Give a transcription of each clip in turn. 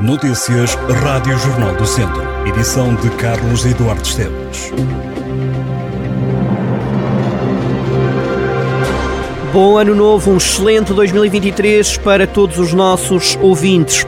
Notícias Rádio Jornal do Centro. Edição de Carlos Eduardo Esteves. Bom ano novo, um excelente 2023 para todos os nossos ouvintes.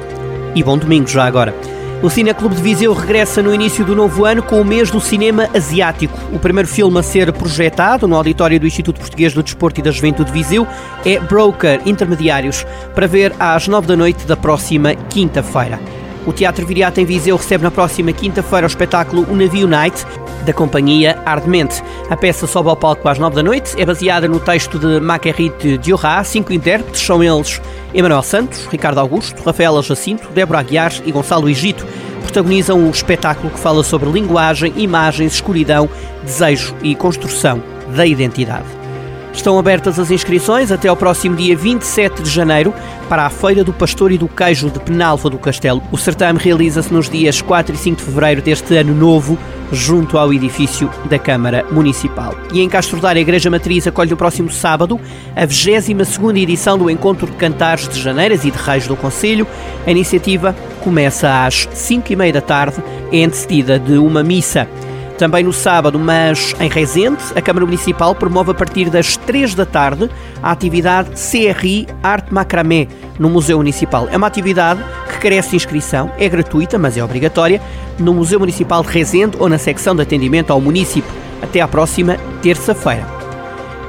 E bom domingo já agora. O Cine Clube de Viseu regressa no início do novo ano com o mês do cinema asiático. O primeiro filme a ser projetado no auditório do Instituto Português do Desporto e da Juventude de Viseu é Broker Intermediários, para ver às nove da noite da próxima quinta-feira. O Teatro Viriato em Viseu recebe na próxima quinta-feira o espetáculo O Navio Night, da companhia Ardemente. A peça sobe ao palco às nove da noite, é baseada no texto de Marguerite Diorra. Cinco intérpretes são eles Emanuel Santos, Ricardo Augusto, Rafaela Jacinto, Débora Aguiar e Gonçalo Egito. Protagonizam o espetáculo que fala sobre linguagem, imagens, escuridão, desejo e construção da identidade. Estão abertas as inscrições até ao próximo dia 27 de janeiro para a Feira do Pastor e do Queijo de Penalva do Castelo. O certame realiza-se nos dias 4 e 5 de fevereiro deste ano novo, junto ao edifício da Câmara Municipal. E em Castro Daire, a Igreja Matriz acolhe no próximo sábado a 22ª edição do Encontro de Cantares de Janeiras e de Reis do Conselho. A iniciativa começa às 5 e meia da tarde, é antecedida de uma missa. Também no sábado, mas em Rezende, a Câmara Municipal promove a partir das 3 da tarde a atividade CRI Arte Macramé no Museu Municipal. É uma atividade que carece de inscrição, é gratuita, mas é obrigatória, no Museu Municipal de Rezende ou na secção de atendimento ao município, até à próxima terça-feira.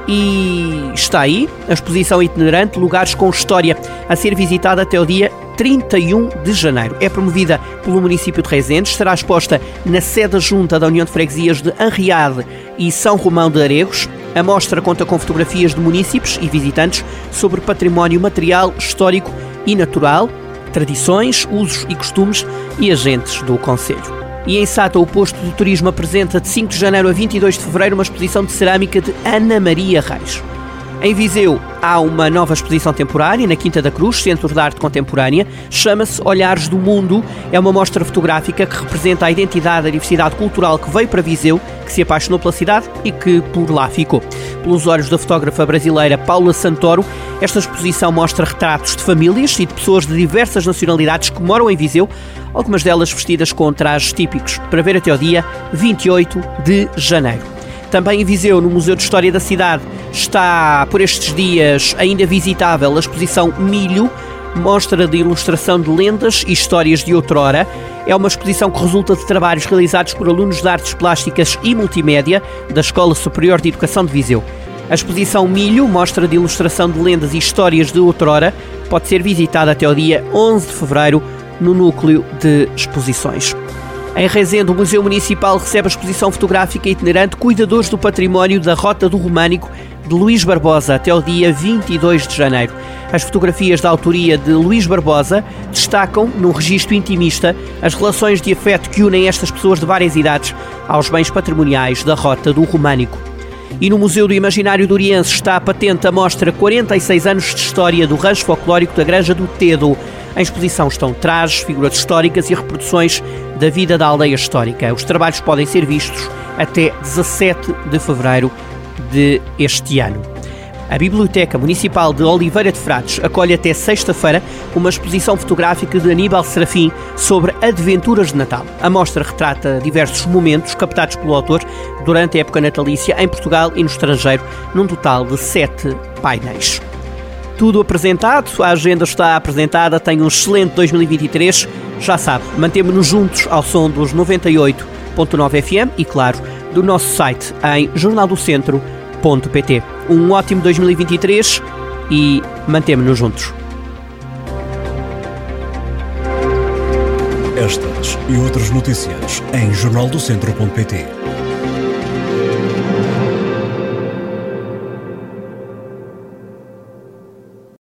E está aí a exposição itinerante Lugares com História, a ser visitada até o dia 31 de janeiro. É promovida pelo município de Rezende, estará exposta na sede junta da União de Freguesias de Anriade e São Romão de Aregos. A mostra conta com fotografias de municípios e visitantes sobre património material, histórico e natural, tradições, usos e costumes e agentes do Conselho. E em Sata, o posto de turismo apresenta de 5 de janeiro a 22 de fevereiro uma exposição de cerâmica de Ana Maria Reis. Em Viseu há uma nova exposição temporária na Quinta da Cruz, Centro de Arte Contemporânea. Chama-se Olhares do Mundo. É uma mostra fotográfica que representa a identidade a diversidade cultural que veio para Viseu, que se apaixonou pela cidade e que por lá ficou. Pelos olhos da fotógrafa brasileira Paula Santoro, esta exposição mostra retratos de famílias e de pessoas de diversas nacionalidades que moram em Viseu, algumas delas vestidas com trajes típicos, para ver até o dia 28 de janeiro. Também em Viseu, no Museu de História da cidade, está por estes dias ainda visitável a exposição Milho, mostra de ilustração de lendas e histórias de outrora. É uma exposição que resulta de trabalhos realizados por alunos de artes plásticas e multimédia da Escola Superior de Educação de Viseu. A exposição Milho mostra de ilustração de lendas e histórias de outrora. Pode ser visitada até o dia 11 de fevereiro no núcleo de exposições. Em Rezende, o Museu Municipal recebe a exposição fotográfica itinerante Cuidadores do Património da Rota do Românico de Luís Barbosa até o dia 22 de janeiro. As fotografias da autoria de Luís Barbosa destacam, num registro intimista, as relações de afeto que unem estas pessoas de várias idades aos bens patrimoniais da Rota do Românico. E no Museu do Imaginário do Oriense está patente a mostra 46 anos de história do rancho folclórico da Granja do Tedo. Em exposição estão trajes, figuras históricas e reproduções da vida da aldeia histórica. Os trabalhos podem ser vistos até 17 de fevereiro deste ano. A Biblioteca Municipal de Oliveira de Frades acolhe até sexta-feira uma exposição fotográfica de Aníbal Serafim sobre Adventuras de Natal. A mostra retrata diversos momentos captados pelo autor durante a época natalícia em Portugal e no estrangeiro, num total de sete painéis tudo apresentado, a agenda está apresentada, tem um excelente 2023. Já sabe, mantemos-nos juntos ao som dos 98.9 FM e, claro, do nosso site em jornaldocentro.pt. Um ótimo 2023 e mantemos-nos juntos. Estas e outras notícias em jornaldocentro.pt.